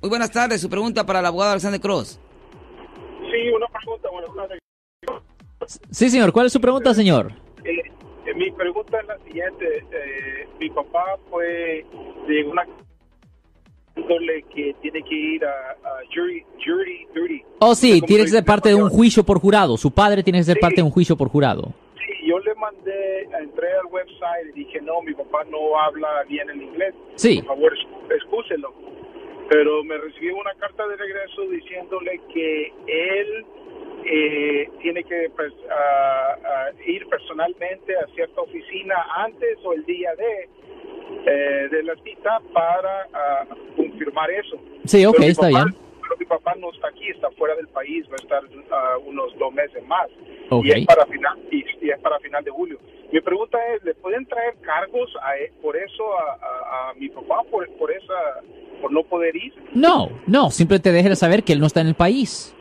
Muy buenas tardes. Su pregunta para el abogado Alexander Cross. Sí, una pregunta. Buenas tardes. Sí, señor. ¿Cuál es su pregunta, señor? Eh, eh, mi pregunta es la siguiente. Eh, mi papá fue de una que tiene que ir a, a jury, jury duty. Oh, sí, ¿Cómo tiene que ser parte de un juicio por jurado. Su padre tiene que ser Sí. parte de un juicio por jurado. Sí, yo le mandé, entré al website y dije, no, mi papá no habla bien el inglés. Sí. Por favor. Pero me recibí una carta de regreso diciéndole que él eh, tiene que pues, ah, ah, ir personalmente a cierta oficina antes o el día de, eh, de la cita para confirmar eso. Sí, ok, mi está papá- bien. Pero mi papá no está aquí, está fuera del país, va a estar unos dos meses más. Ok. Y es para final y, y es para final de julio. Mi pregunta es, ¿le pueden traer cargos a él- por eso a, a- a mi papá por, por esa por no poder ir? No, no, simplemente déjele saber que él no está en el país.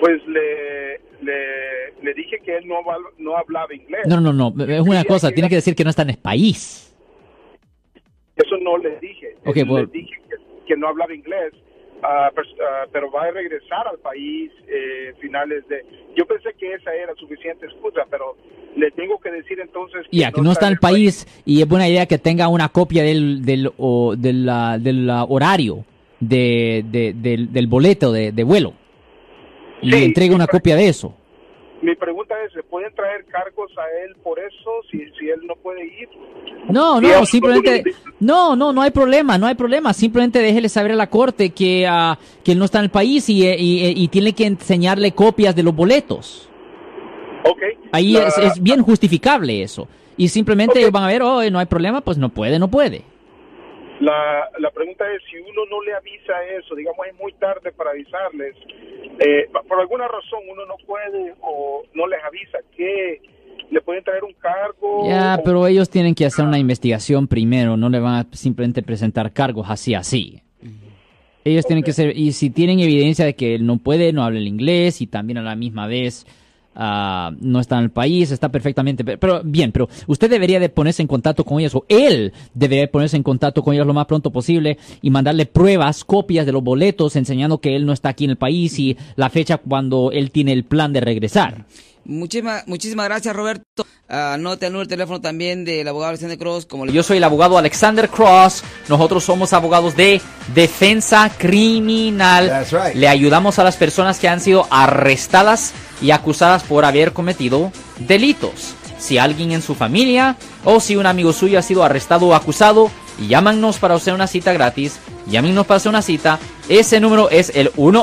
Pues le le, le dije que él no no hablaba inglés. No, no, no, es una cosa, tiene que decir que no está en el país. Eso no le dije. Ok, le bueno. dije que, que no hablaba inglés, ah, pero va a regresar al país eh, finales de... Yo pensé que esa era suficiente excusa, pero le tengo que decir entonces... Ya, que no está en el país y es buena idea que tenga una copia del, del, o- del, ah, del, horario de, de- del, del boleto de, de vuelo. Y Sí, entregue una copia de eso. Mi pregunta es, ¿se pueden traer cargos a él por eso si, si él no puede ir? No, no, simplemente, no- no, no, hay problema, no hay problema. Simplemente déjele saber a la corte que, ah, que él no está en el país y, eh, y, eh, y tiene que enseñarle copias de los boletos. Ok. Ahí La- es, es bien justificable eso. Y simplemente van a ver, oh, no hay problema, pues no puede, no puede. La, la pregunta es, si uno no le avisa eso, digamos es muy tarde para avisarles, eh, por alguna razón uno no puede o no les avisa que le pueden traer un cargo. Ya, o- pero ellos tienen que hacer una investigación primero, no le van a simplemente presentar cargos así, así. Ellos tienen que ser, y si tienen evidencia de que él no puede, no habla el inglés y también a la misma vez ah, no está en el país, está perfectamente, pe- pero bien, pero usted debería de ponerse en contacto con ellos o él debería de ponerse en contacto con ellos lo más pronto posible y mandarle pruebas, copias de los boletos enseñando que él no está aquí en el país y la fecha cuando él tiene el plan de regresar. Muchísimas, muchísimas gracias, Roberto. Anote el número de teléfono también del abogado Alexander Cross. Como le- Yo soy el abogado Alexander Cross. Nosotros somos abogados de defensa criminal. That's right. Le ayudamos a las personas que han sido arrestadas y acusadas por haber cometido delitos. Si alguien en su familia o si un amigo suyo ha sido arrestado o acusado, llámanos para hacer una cita gratis. Llámenos para hacer una cita. Ese número es el 1